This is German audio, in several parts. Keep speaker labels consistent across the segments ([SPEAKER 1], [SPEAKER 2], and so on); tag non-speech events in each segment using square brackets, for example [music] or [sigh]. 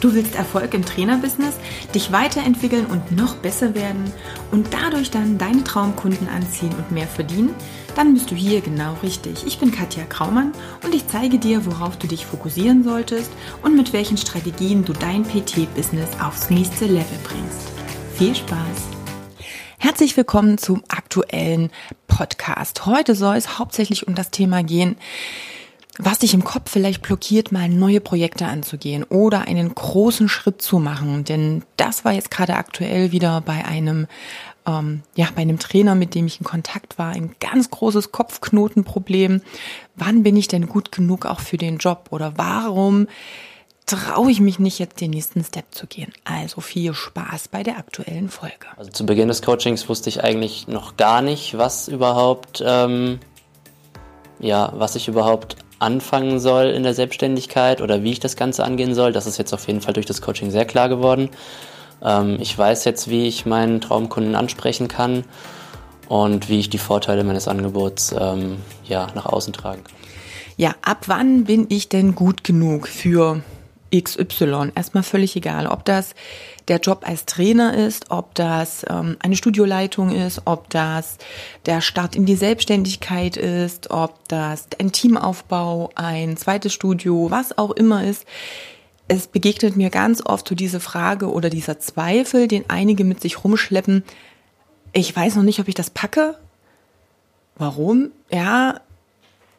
[SPEAKER 1] Du willst Erfolg im Trainerbusiness, dich weiterentwickeln und noch besser werden und dadurch dann deine Traumkunden anziehen und mehr verdienen? Dann bist du hier genau richtig. Ich bin Katja Kraumann und ich zeige dir, worauf du dich fokussieren solltest und mit welchen Strategien du dein PT-Business aufs nächste Level bringst. Viel Spaß! Herzlich willkommen zum aktuellen Podcast. Heute soll es hauptsächlich um das Thema gehen, was dich im Kopf vielleicht blockiert, mal neue Projekte anzugehen oder einen großen Schritt zu machen. Denn das war jetzt gerade aktuell wieder bei einem, ähm, ja, bei einem Trainer, mit dem ich in Kontakt war, ein ganz großes Kopfknotenproblem. Wann bin ich denn gut genug auch für den Job? Oder warum traue ich mich nicht, jetzt den nächsten Step zu gehen. Also viel Spaß bei der aktuellen Folge.
[SPEAKER 2] Also zu Beginn des Coachings wusste ich eigentlich noch gar nicht, was überhaupt, ähm, ja, was ich überhaupt anfangen soll in der Selbstständigkeit oder wie ich das Ganze angehen soll. Das ist jetzt auf jeden Fall durch das Coaching sehr klar geworden. Ähm, ich weiß jetzt, wie ich meinen Traumkunden ansprechen kann und wie ich die Vorteile meines Angebots ähm, ja, nach außen tragen kann.
[SPEAKER 1] Ja, ab wann bin ich denn gut genug für XY? Erstmal völlig egal, ob das der Job als Trainer ist, ob das ähm, eine Studioleitung ist, ob das der Start in die Selbstständigkeit ist, ob das ein Teamaufbau, ein zweites Studio, was auch immer ist. Es begegnet mir ganz oft so diese Frage oder dieser Zweifel, den einige mit sich rumschleppen. Ich weiß noch nicht, ob ich das packe. Warum? Ja,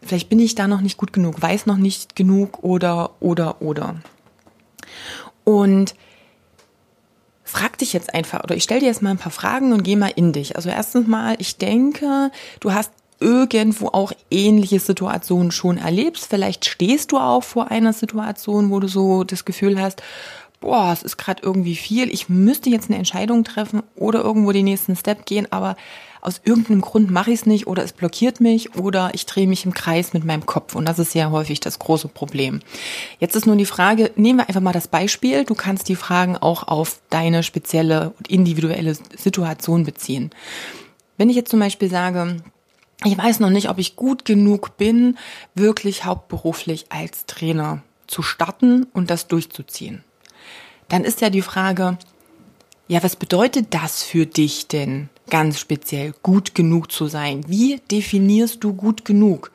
[SPEAKER 1] vielleicht bin ich da noch nicht gut genug, weiß noch nicht genug oder, oder, oder. Und frag dich jetzt einfach oder ich stelle dir jetzt mal ein paar Fragen und geh mal in dich. Also erstens mal, ich denke, du hast irgendwo auch ähnliche Situationen schon erlebst. Vielleicht stehst du auch vor einer Situation, wo du so das Gefühl hast, boah, es ist gerade irgendwie viel, ich müsste jetzt eine Entscheidung treffen oder irgendwo den nächsten Step gehen, aber aus irgendeinem Grund mache ich es nicht oder es blockiert mich oder ich drehe mich im Kreis mit meinem Kopf. Und das ist sehr häufig das große Problem. Jetzt ist nun die Frage, nehmen wir einfach mal das Beispiel. Du kannst die Fragen auch auf deine spezielle und individuelle Situation beziehen. Wenn ich jetzt zum Beispiel sage, ich weiß noch nicht, ob ich gut genug bin, wirklich hauptberuflich als Trainer zu starten und das durchzuziehen dann ist ja die Frage, ja, was bedeutet das für dich denn ganz speziell, gut genug zu sein? Wie definierst du gut genug?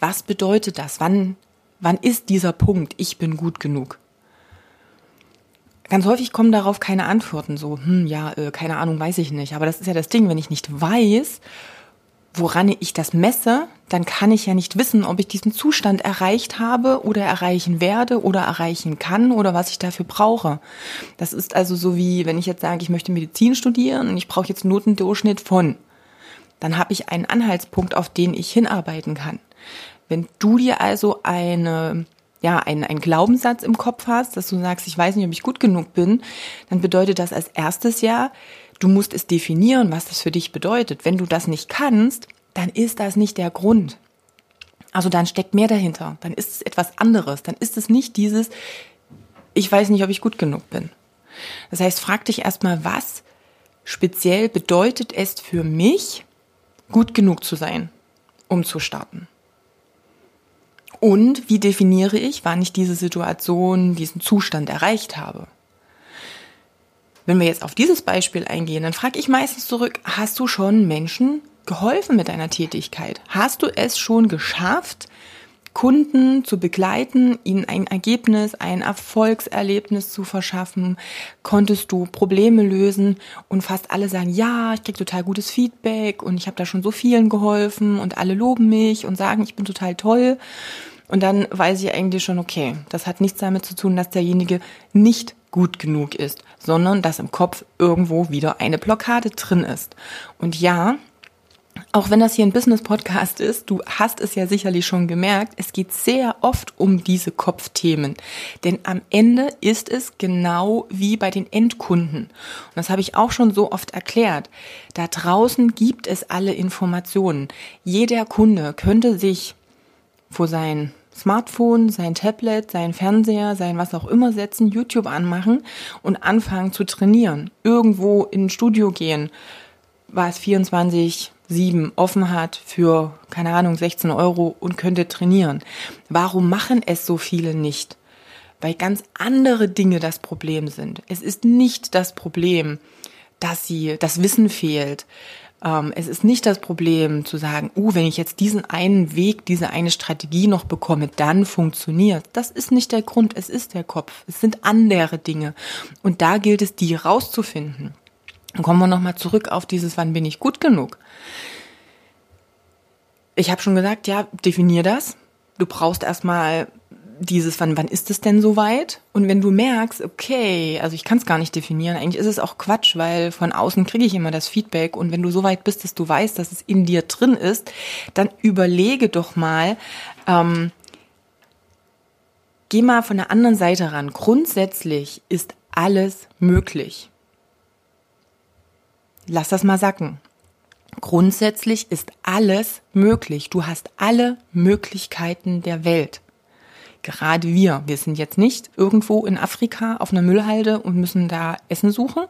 [SPEAKER 1] Was bedeutet das? Wann, wann ist dieser Punkt, ich bin gut genug? Ganz häufig kommen darauf keine Antworten, so, hm, ja, äh, keine Ahnung, weiß ich nicht. Aber das ist ja das Ding, wenn ich nicht weiß, woran ich das messe, dann kann ich ja nicht wissen, ob ich diesen Zustand erreicht habe oder erreichen werde oder erreichen kann oder was ich dafür brauche. Das ist also so wie, wenn ich jetzt sage, ich möchte Medizin studieren und ich brauche jetzt Notendurchschnitt von, dann habe ich einen Anhaltspunkt, auf den ich hinarbeiten kann. Wenn du dir also eine ja, einen, einen Glaubenssatz im Kopf hast, dass du sagst, ich weiß nicht, ob ich gut genug bin, dann bedeutet das als erstes ja, Du musst es definieren, was das für dich bedeutet. Wenn du das nicht kannst, dann ist das nicht der Grund. Also dann steckt mehr dahinter. Dann ist es etwas anderes. Dann ist es nicht dieses, ich weiß nicht, ob ich gut genug bin. Das heißt, frag dich erstmal, was speziell bedeutet es für mich, gut genug zu sein, um zu starten. Und wie definiere ich, wann ich diese Situation, diesen Zustand erreicht habe? Wenn wir jetzt auf dieses Beispiel eingehen, dann frage ich meistens zurück, hast du schon Menschen geholfen mit deiner Tätigkeit? Hast du es schon geschafft, Kunden zu begleiten, ihnen ein Ergebnis, ein Erfolgserlebnis zu verschaffen? Konntest du Probleme lösen? Und fast alle sagen, ja, ich krieg total gutes Feedback und ich habe da schon so vielen geholfen und alle loben mich und sagen, ich bin total toll. Und dann weiß ich eigentlich schon, okay, das hat nichts damit zu tun, dass derjenige nicht gut genug ist, sondern dass im Kopf irgendwo wieder eine Blockade drin ist. Und ja, auch wenn das hier ein Business-Podcast ist, du hast es ja sicherlich schon gemerkt, es geht sehr oft um diese Kopfthemen. Denn am Ende ist es genau wie bei den Endkunden. Und das habe ich auch schon so oft erklärt. Da draußen gibt es alle Informationen. Jeder Kunde könnte sich vor sein Smartphone, sein Tablet, sein Fernseher, sein was auch immer setzen, YouTube anmachen und anfangen zu trainieren. Irgendwo in ein Studio gehen, was 24 7 offen hat für, keine Ahnung, 16 Euro und könnte trainieren. Warum machen es so viele nicht? weil ganz andere Dinge das Problem sind. Es ist nicht das Problem, dass sie das Wissen fehlt. Ähm, es ist nicht das Problem zu sagen, uh, wenn ich jetzt diesen einen Weg, diese eine Strategie noch bekomme, dann funktioniert. Das ist nicht der Grund, es ist der Kopf. Es sind andere Dinge. Und da gilt es, die rauszufinden. Dann kommen wir nochmal zurück auf dieses, wann bin ich gut genug? Ich habe schon gesagt, ja, definier das. Du brauchst erstmal dieses, wann, wann ist es denn soweit? Und wenn du merkst, okay, also ich kann es gar nicht definieren, eigentlich ist es auch Quatsch, weil von außen kriege ich immer das Feedback und wenn du so weit bist, dass du weißt, dass es in dir drin ist, dann überlege doch mal, ähm, geh mal von der anderen Seite ran. Grundsätzlich ist alles möglich. Lass das mal sacken. Grundsätzlich ist alles möglich. Du hast alle Möglichkeiten der Welt gerade wir, wir sind jetzt nicht irgendwo in Afrika auf einer Müllhalde und müssen da Essen suchen.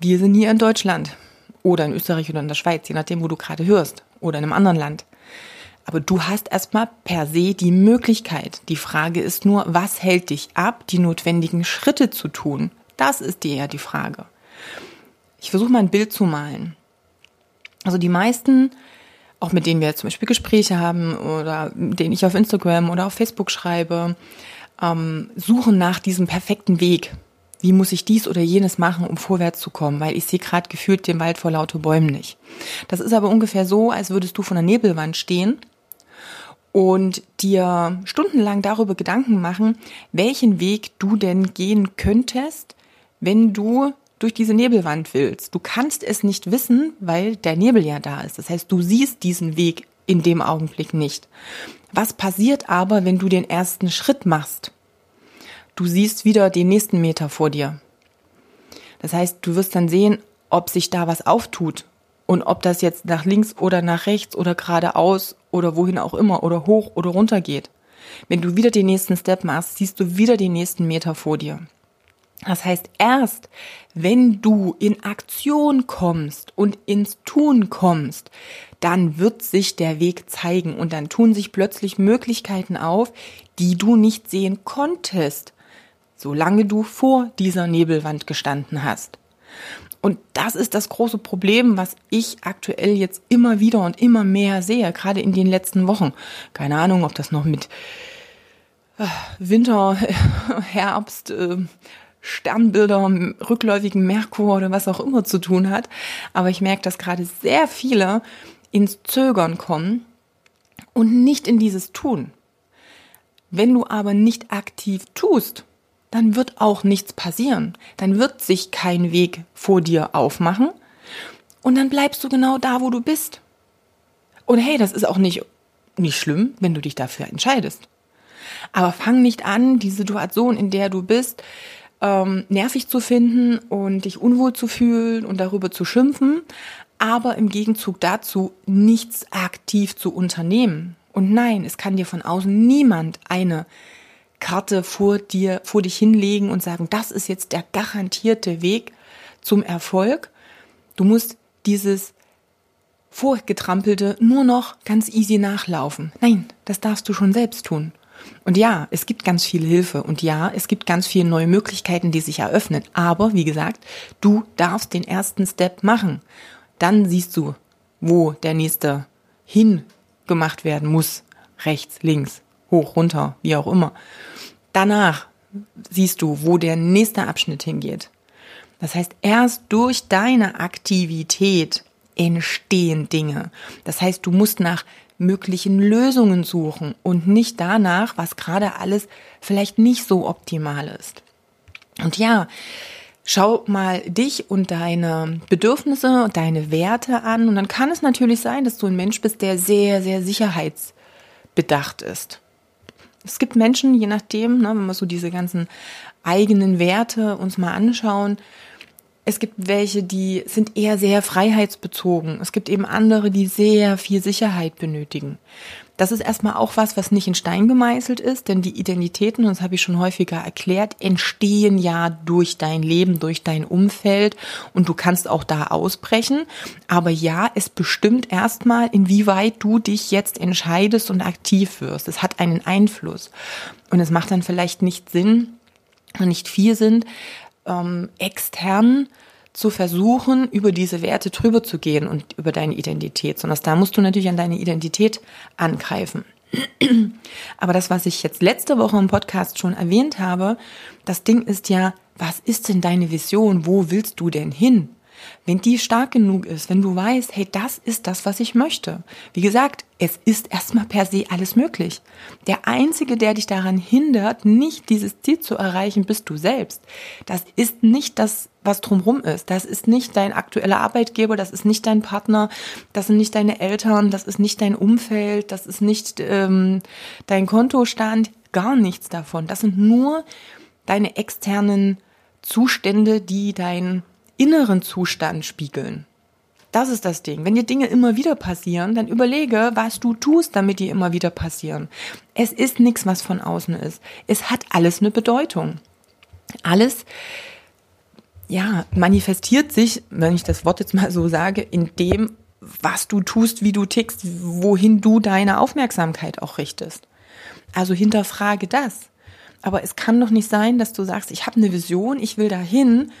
[SPEAKER 1] Wir sind hier in Deutschland oder in Österreich oder in der Schweiz, je nachdem, wo du gerade hörst oder in einem anderen Land. Aber du hast erstmal per se die Möglichkeit. Die Frage ist nur, was hält dich ab, die notwendigen Schritte zu tun? Das ist dir ja die Frage. Ich versuche mal ein Bild zu malen. Also die meisten auch mit denen wir zum Beispiel Gespräche haben oder denen ich auf Instagram oder auf Facebook schreibe, ähm, suchen nach diesem perfekten Weg. Wie muss ich dies oder jenes machen, um vorwärts zu kommen? Weil ich sehe gerade gefühlt den Wald vor lauter Bäumen nicht. Das ist aber ungefähr so, als würdest du von der Nebelwand stehen und dir stundenlang darüber Gedanken machen, welchen Weg du denn gehen könntest, wenn du durch diese Nebelwand willst. Du kannst es nicht wissen, weil der Nebel ja da ist. Das heißt, du siehst diesen Weg in dem Augenblick nicht. Was passiert aber, wenn du den ersten Schritt machst? Du siehst wieder den nächsten Meter vor dir. Das heißt, du wirst dann sehen, ob sich da was auftut und ob das jetzt nach links oder nach rechts oder geradeaus oder wohin auch immer oder hoch oder runter geht. Wenn du wieder den nächsten Step machst, siehst du wieder den nächsten Meter vor dir. Das heißt, erst wenn du in Aktion kommst und ins Tun kommst, dann wird sich der Weg zeigen und dann tun sich plötzlich Möglichkeiten auf, die du nicht sehen konntest, solange du vor dieser Nebelwand gestanden hast. Und das ist das große Problem, was ich aktuell jetzt immer wieder und immer mehr sehe, gerade in den letzten Wochen. Keine Ahnung, ob das noch mit äh, Winter, [laughs] Herbst, äh, Sternbilder, rückläufigen Merkur oder was auch immer zu tun hat. Aber ich merke, dass gerade sehr viele ins Zögern kommen und nicht in dieses Tun. Wenn du aber nicht aktiv tust, dann wird auch nichts passieren. Dann wird sich kein Weg vor dir aufmachen und dann bleibst du genau da, wo du bist. Und hey, das ist auch nicht, nicht schlimm, wenn du dich dafür entscheidest. Aber fang nicht an, die Situation, in der du bist, ähm, nervig zu finden und dich unwohl zu fühlen und darüber zu schimpfen, aber im Gegenzug dazu nichts aktiv zu unternehmen. Und nein, es kann dir von außen niemand eine Karte vor dir, vor dich hinlegen und sagen, das ist jetzt der garantierte Weg zum Erfolg. Du musst dieses Vorgetrampelte nur noch ganz easy nachlaufen. Nein, das darfst du schon selbst tun. Und ja, es gibt ganz viel Hilfe und ja, es gibt ganz viele neue Möglichkeiten, die sich eröffnen. Aber wie gesagt, du darfst den ersten Step machen. Dann siehst du, wo der nächste hin gemacht werden muss. Rechts, links, hoch, runter, wie auch immer. Danach siehst du, wo der nächste Abschnitt hingeht. Das heißt, erst durch deine Aktivität entstehen Dinge. Das heißt, du musst nach möglichen Lösungen suchen und nicht danach, was gerade alles vielleicht nicht so optimal ist. Und ja, schau mal dich und deine Bedürfnisse und deine Werte an und dann kann es natürlich sein, dass du ein Mensch bist, der sehr, sehr sicherheitsbedacht ist. Es gibt Menschen, je nachdem, ne, wenn wir so diese ganzen eigenen Werte uns mal anschauen, Es gibt welche, die sind eher sehr freiheitsbezogen. Es gibt eben andere, die sehr viel Sicherheit benötigen. Das ist erstmal auch was, was nicht in Stein gemeißelt ist, denn die Identitäten, und das habe ich schon häufiger erklärt, entstehen ja durch dein Leben, durch dein Umfeld und du kannst auch da ausbrechen. Aber ja, es bestimmt erstmal, inwieweit du dich jetzt entscheidest und aktiv wirst. Es hat einen Einfluss. Und es macht dann vielleicht nicht Sinn, nicht viel Sinn, ähm, extern zu versuchen, über diese Werte drüber zu gehen und über deine Identität, sondern da musst du natürlich an deine Identität angreifen. [clears throat] Aber das, was ich jetzt letzte Woche im Podcast schon erwähnt habe, das Ding ist ja, was ist denn deine Vision? Wo willst du denn hin? Wenn die stark genug ist, wenn du weißt, hey, das ist das, was ich möchte. Wie gesagt, es ist erstmal per se alles möglich. Der Einzige, der dich daran hindert, nicht dieses Ziel zu erreichen, bist du selbst. Das ist nicht das, was drumrum ist. Das ist nicht dein aktueller Arbeitgeber, das ist nicht dein Partner, das sind nicht deine Eltern, das ist nicht dein Umfeld, das ist nicht ähm, dein Kontostand, gar nichts davon. Das sind nur deine externen Zustände, die dein inneren Zustand spiegeln. Das ist das Ding. Wenn dir Dinge immer wieder passieren, dann überlege, was du tust, damit die immer wieder passieren. Es ist nichts, was von außen ist. Es hat alles eine Bedeutung. Alles, ja, manifestiert sich, wenn ich das Wort jetzt mal so sage, in dem, was du tust, wie du tickst, wohin du deine Aufmerksamkeit auch richtest. Also hinterfrage das. Aber es kann doch nicht sein, dass du sagst, ich habe eine Vision, ich will dahin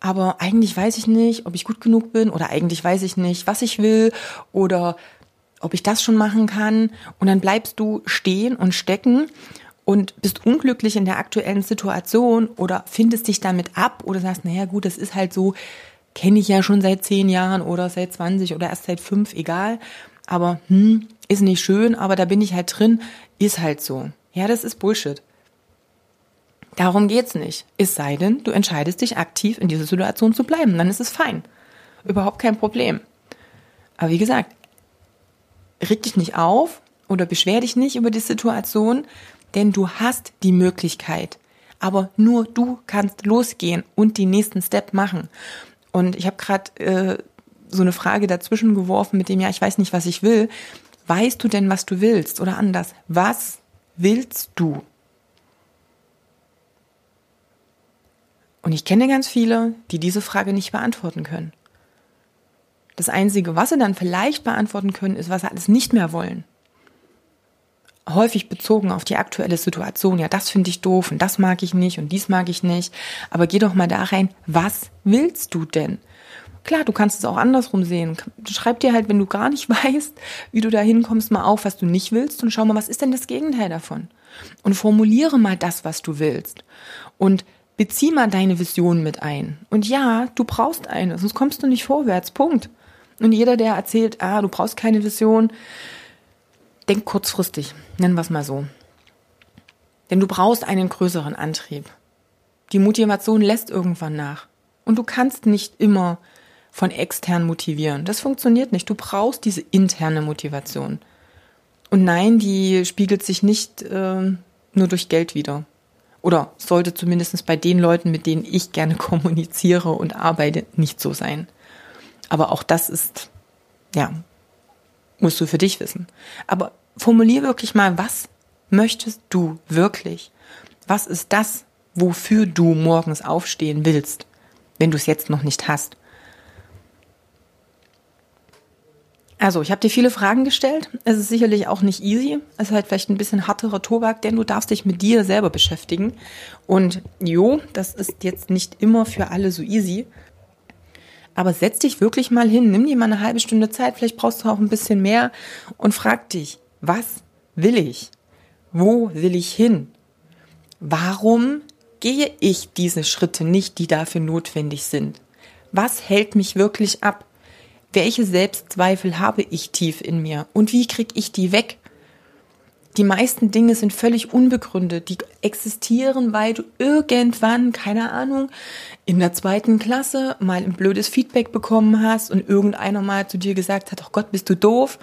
[SPEAKER 1] aber eigentlich weiß ich nicht, ob ich gut genug bin oder eigentlich weiß ich nicht, was ich will oder ob ich das schon machen kann. Und dann bleibst du stehen und stecken und bist unglücklich in der aktuellen Situation oder findest dich damit ab oder sagst, naja gut, das ist halt so, kenne ich ja schon seit zehn Jahren oder seit 20 oder erst seit fünf, egal. Aber hm, ist nicht schön, aber da bin ich halt drin, ist halt so. Ja, das ist Bullshit. Darum geht's nicht. Es sei denn, du entscheidest dich aktiv in dieser Situation zu bleiben. Dann ist es fein. Überhaupt kein Problem. Aber wie gesagt, reg dich nicht auf oder beschwer dich nicht über die Situation, denn du hast die Möglichkeit. Aber nur du kannst losgehen und die nächsten Step machen. Und ich habe gerade äh, so eine Frage dazwischen geworfen mit dem, ja, ich weiß nicht, was ich will. Weißt du denn, was du willst? Oder anders, was willst du? Und ich kenne ganz viele, die diese Frage nicht beantworten können. Das Einzige, was sie dann vielleicht beantworten können, ist, was sie alles nicht mehr wollen. Häufig bezogen auf die aktuelle Situation. Ja, das finde ich doof und das mag ich nicht und dies mag ich nicht. Aber geh doch mal da rein, was willst du denn? Klar, du kannst es auch andersrum sehen. Schreib dir halt, wenn du gar nicht [laughs] weißt, wie du da hinkommst, mal auf, was du nicht willst und schau mal, was ist denn das Gegenteil davon? Und formuliere mal das, was du willst. Und Bezieh mal deine Vision mit ein. Und ja, du brauchst eine, sonst kommst du nicht vorwärts. Punkt. Und jeder, der erzählt, ah, du brauchst keine Vision, denk kurzfristig. Nennen wir es mal so. Denn du brauchst einen größeren Antrieb. Die Motivation lässt irgendwann nach. Und du kannst nicht immer von extern motivieren. Das funktioniert nicht. Du brauchst diese interne Motivation. Und nein, die spiegelt sich nicht äh, nur durch Geld wieder. Oder sollte zumindest bei den Leuten, mit denen ich gerne [laughs] kommuniziere und arbeite, nicht so sein. Aber auch das ist, ja, musst du für dich wissen. Aber formulier wirklich mal, was möchtest du wirklich? Was ist das, wofür du morgens aufstehen willst, wenn du es jetzt noch nicht hast? Also, ich habe dir viele Fragen gestellt. Es ist sicherlich auch nicht easy. Es ist halt vielleicht ein bisschen harterer Tobak, denn du darfst dich mit dir selber beschäftigen. Und jo, das ist jetzt nicht immer für alle so easy. Aber setz dich wirklich mal hin, nimm dir mal eine halbe Stunde Zeit, vielleicht brauchst du auch ein bisschen mehr und frag dich, was will ich? Wo will ich hin? Warum gehe ich diese Schritte nicht, die dafür notwendig sind? Was hält mich wirklich ab? Welche Selbstzweifel habe ich tief in mir und wie kriege ich die weg? Die meisten Dinge sind völlig unbegründet. Die existieren, weil du irgendwann, keine Ahnung, in der zweiten Klasse mal ein blödes Feedback bekommen hast und irgendeiner mal zu dir gesagt hat, ach Gott, bist du doof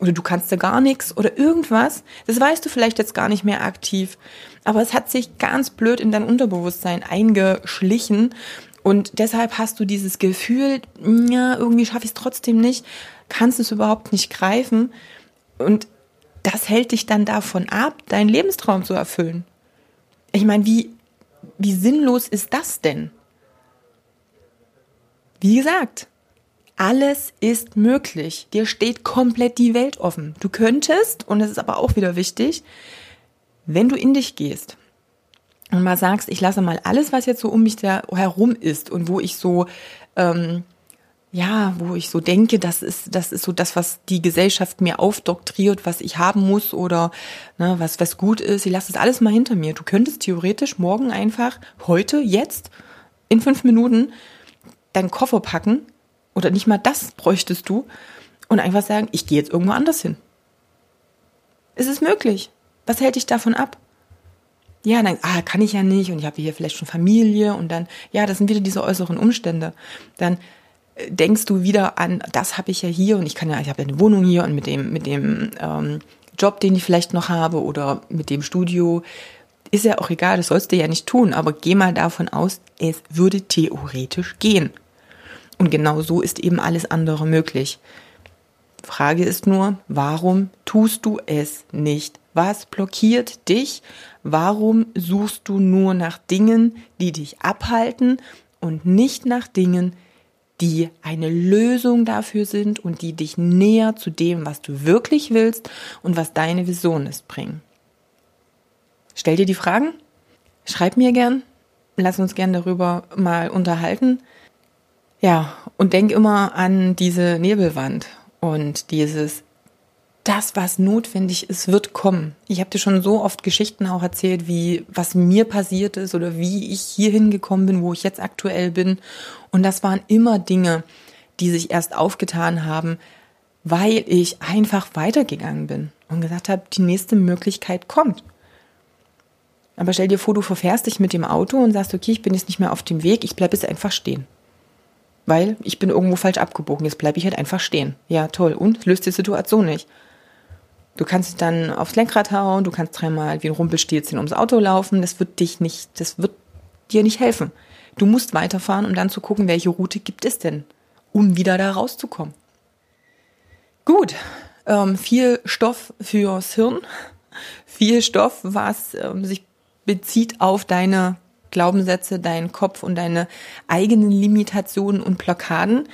[SPEAKER 1] oder du kannst ja gar nichts oder irgendwas. Das weißt du vielleicht jetzt gar nicht mehr aktiv. Aber es hat sich ganz blöd in dein Unterbewusstsein eingeschlichen Und deshalb hast du dieses Gefühl, ja, irgendwie schaffe ich es trotzdem nicht, kannst es überhaupt nicht greifen. Und das hält dich dann davon ab, deinen Lebenstraum zu erfüllen. Ich meine, wie, wie sinnlos ist das denn? Wie gesagt, alles ist möglich. Dir steht komplett die Welt offen. Du könntest, und das ist aber auch wieder wichtig, wenn du in dich gehst und mal sagst, ich lasse mal alles, was jetzt so um mich da herum ist und wo ich so, ähm, ja, wo ich so denke, das ist, das ist so das, was die Gesellschaft mir aufdoktriert, was ich haben muss oder ne, was, was gut ist. Ich lasse das alles mal hinter mir. Du könntest theoretisch morgen einfach, heute, jetzt, in fünf Minuten, deinen Koffer packen oder nicht mal das bräuchtest du und einfach sagen, ich gehe jetzt irgendwo anders hin. Es ist möglich. Was hält dich davon ab? Ja, dann, ah, kann ich ja nicht und ich habe hier vielleicht schon Familie und dann, ja, das sind wieder diese äußeren Umstände. Dann äh, denkst du wieder an, das habe ich ja hier und ich kann ja, ich habe ja eine Wohnung hier und mit dem, mit dem ähm, Job, den ich vielleicht noch habe oder mit dem Studio, ist ja auch egal, das sollst du ja nicht tun, aber geh mal davon aus, es würde theoretisch gehen. Und genau so ist eben alles andere möglich. Frage ist nur, warum tust du es nicht? Was blockiert dich? Warum suchst du nur nach Dingen, die dich abhalten und nicht nach Dingen, die eine Lösung dafür sind und die dich näher zu dem, was du wirklich willst und was deine Vision ist, bringen? Stell dir die Fragen, schreib mir gern, lass uns gern darüber mal unterhalten. Ja, und denk immer an diese Nebelwand und dieses das, was notwendig ist, wird kommen. Ich habe dir schon so oft Geschichten auch erzählt, wie was mir passiert ist oder wie ich hier hingekommen bin, wo ich jetzt aktuell bin. Und das waren immer Dinge, die sich erst aufgetan haben, weil ich einfach weitergegangen bin und gesagt habe, die nächste Möglichkeit kommt. Aber stell dir vor, du verfährst dich mit dem Auto und sagst, okay, ich bin jetzt nicht mehr auf dem Weg, ich bleibe jetzt einfach stehen. Weil ich bin irgendwo falsch abgebogen, jetzt bleibe ich halt einfach stehen. Ja, toll. Und löst die Situation nicht. Du kannst dann aufs Lenkrad hauen, du kannst dreimal wie ein Rumpelstilzchen ums Auto laufen. Das wird dich nicht, das wird dir nicht helfen. Du musst weiterfahren, um dann zu gucken, welche Route gibt es denn, um wieder da rauszukommen. Gut, ähm, viel Stoff fürs Hirn, [laughs] viel Stoff, was ähm, sich bezieht auf deine Glaubenssätze, deinen Kopf und deine eigenen Limitationen und Blockaden,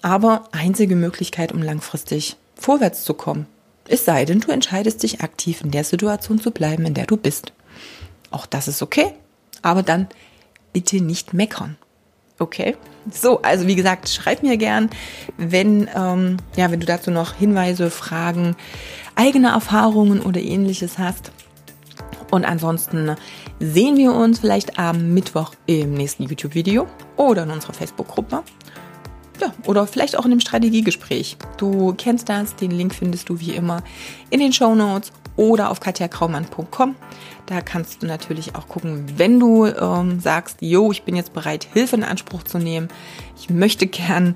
[SPEAKER 1] aber einzige Möglichkeit, um langfristig vorwärts zu kommen. Es sei denn, du entscheidest dich aktiv in der Situation zu bleiben, in der du bist. Auch das ist okay, aber dann bitte nicht meckern. Okay? So, also wie gesagt, schreib mir gern, wenn, ähm, ja, wenn du dazu noch Hinweise, Fragen, eigene Erfahrungen oder ähnliches hast. Und ansonsten sehen wir uns vielleicht am Mittwoch im nächsten YouTube-Video oder in unserer Facebook-Gruppe. Ja, oder vielleicht auch in einem Strategiegespräch. Du kennst das, den Link findest du wie immer in den Show Notes oder auf katjakraumann.com. Da kannst du natürlich auch gucken, wenn du ähm, sagst, jo, ich bin jetzt bereit, Hilfe in Anspruch zu nehmen. Ich möchte gern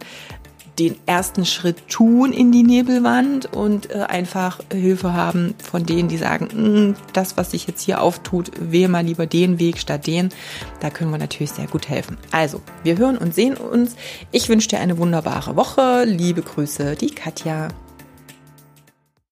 [SPEAKER 1] den ersten Schritt tun in die Nebelwand und äh, einfach Hilfe haben von denen, die sagen, mm, das, was sich jetzt hier auftut, wähle mal lieber den Weg statt den. Da können wir natürlich sehr gut helfen. Also, wir hören und sehen uns. Ich wünsche dir eine wunderbare Woche. Liebe Grüße, die Katja.